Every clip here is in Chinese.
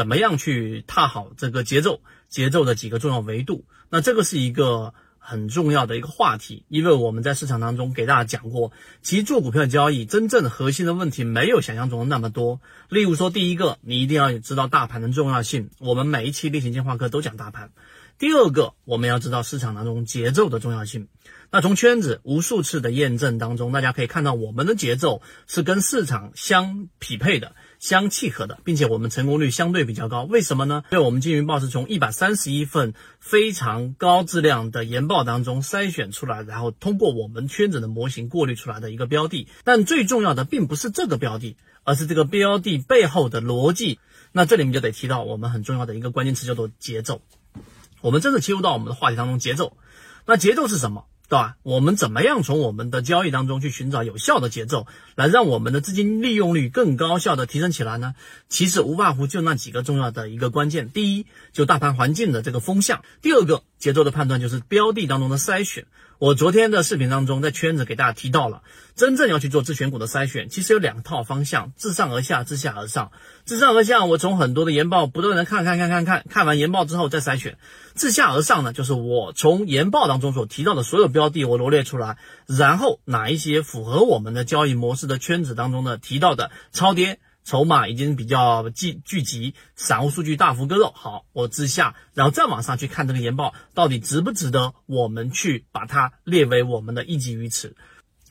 怎么样去踏好这个节奏，节奏的几个重要维度。那这个是一个很重要的一个话题，因为我们在市场当中给大家讲过，其实做股票交易真正核心的问题没有想象中的那么多。例如说，第一个，你一定要知道大盘的重要性，我们每一期例行进化课都讲大盘。第二个，我们要知道市场当中节奏的重要性。那从圈子无数次的验证当中，大家可以看到我们的节奏是跟市场相匹配的、相契合的，并且我们成功率相对比较高。为什么呢？因为我们金云报是从一百三十一份非常高质量的研报当中筛选出来，然后通过我们圈子的模型过滤出来的一个标的。但最重要的并不是这个标的，而是这个标的背后的逻辑。那这里面就得提到我们很重要的一个关键词，叫做节奏。我们真的切入到我们的话题当中，节奏。那节奏是什么，对吧？我们怎么样从我们的交易当中去寻找有效的节奏，来让我们的资金利用率更高效的提升起来呢？其实无外乎就那几个重要的一个关键：第一，就大盘环境的这个风向；第二个，节奏的判断就是标的当中的筛选。我昨天的视频当中，在圈子给大家提到了，真正要去做自选股的筛选，其实有两套方向：自上而下，自下而上。自上而下，我从很多的研报不断的看看看看看，看完研报之后再筛选；自下而上呢，就是我从研报当中所提到的所有标的，我罗列出来，然后哪一些符合我们的交易模式的圈子当中呢提到的超跌。筹码已经比较聚聚集，散户数据大幅割肉。好，我自下，然后再往上去看这个研报，到底值不值得我们去把它列为我们的一级鱼池？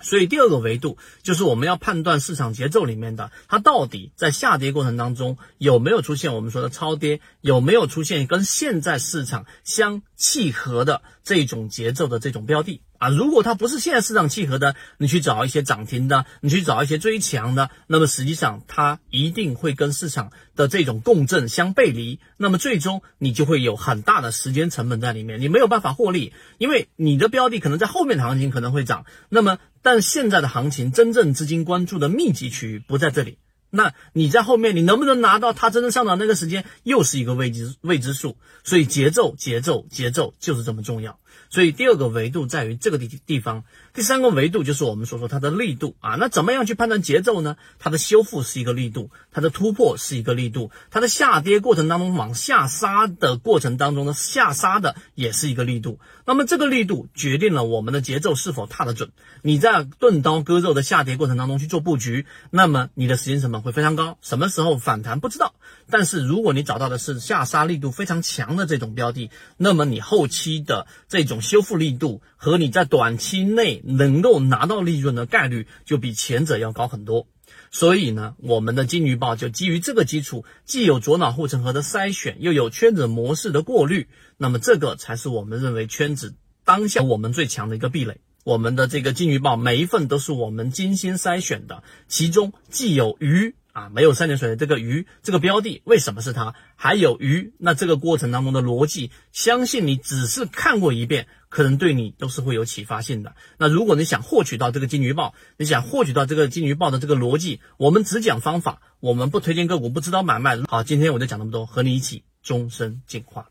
所以第二个维度就是我们要判断市场节奏里面的它到底在下跌过程当中有没有出现我们说的超跌，有没有出现跟现在市场相契合的这种节奏的这种标的。啊？如果它不是现在市场契合的，你去找一些涨停的，你去找一些追强的，那么实际上它一定会跟市场的这种共振相背离，那么最终你就会有很大的时间成本在里面，你没有办法获利，因为你的标的可能在后面的行情可能会涨，那么。但现在的行情，真正资金关注的密集区域不在这里。那你在后面，你能不能拿到它真正上涨那个时间，又是一个未知未知数。所以节奏、节奏、节奏就是这么重要。所以第二个维度在于这个地地方，第三个维度就是我们所说它的力度啊。那怎么样去判断节奏呢？它的修复是一个力度，它的突破是一个力度，它的下跌过程当中往下杀的过程当中的下杀的也是一个力度。那么这个力度决定了我们的节奏是否踏得准。你在钝刀割肉的下跌过程当中去做布局，那么你的时间成本会非常高。什么时候反弹不知道，但是如果你找到的是下杀力度非常强的这种标的，那么你后期的这种修复力度和你在短期内能够拿到利润的概率就比前者要高很多。所以呢，我们的金鱼报就基于这个基础，既有左脑护城河的筛选，又有圈子模式的过滤，那么这个才是我们认为圈子当下我们最强的一个壁垒。我们的这个金鱼报每一份都是我们精心筛选的，其中既有鱼啊，没有三点水的这个鱼，这个标的为什么是它？还有鱼，那这个过程当中的逻辑，相信你只是看过一遍。可能对你都是会有启发性的。那如果你想获取到这个金鱼报，你想获取到这个金鱼报的这个逻辑，我们只讲方法，我们不推荐个股，不指导买卖。好，今天我就讲那么多，和你一起终身进化。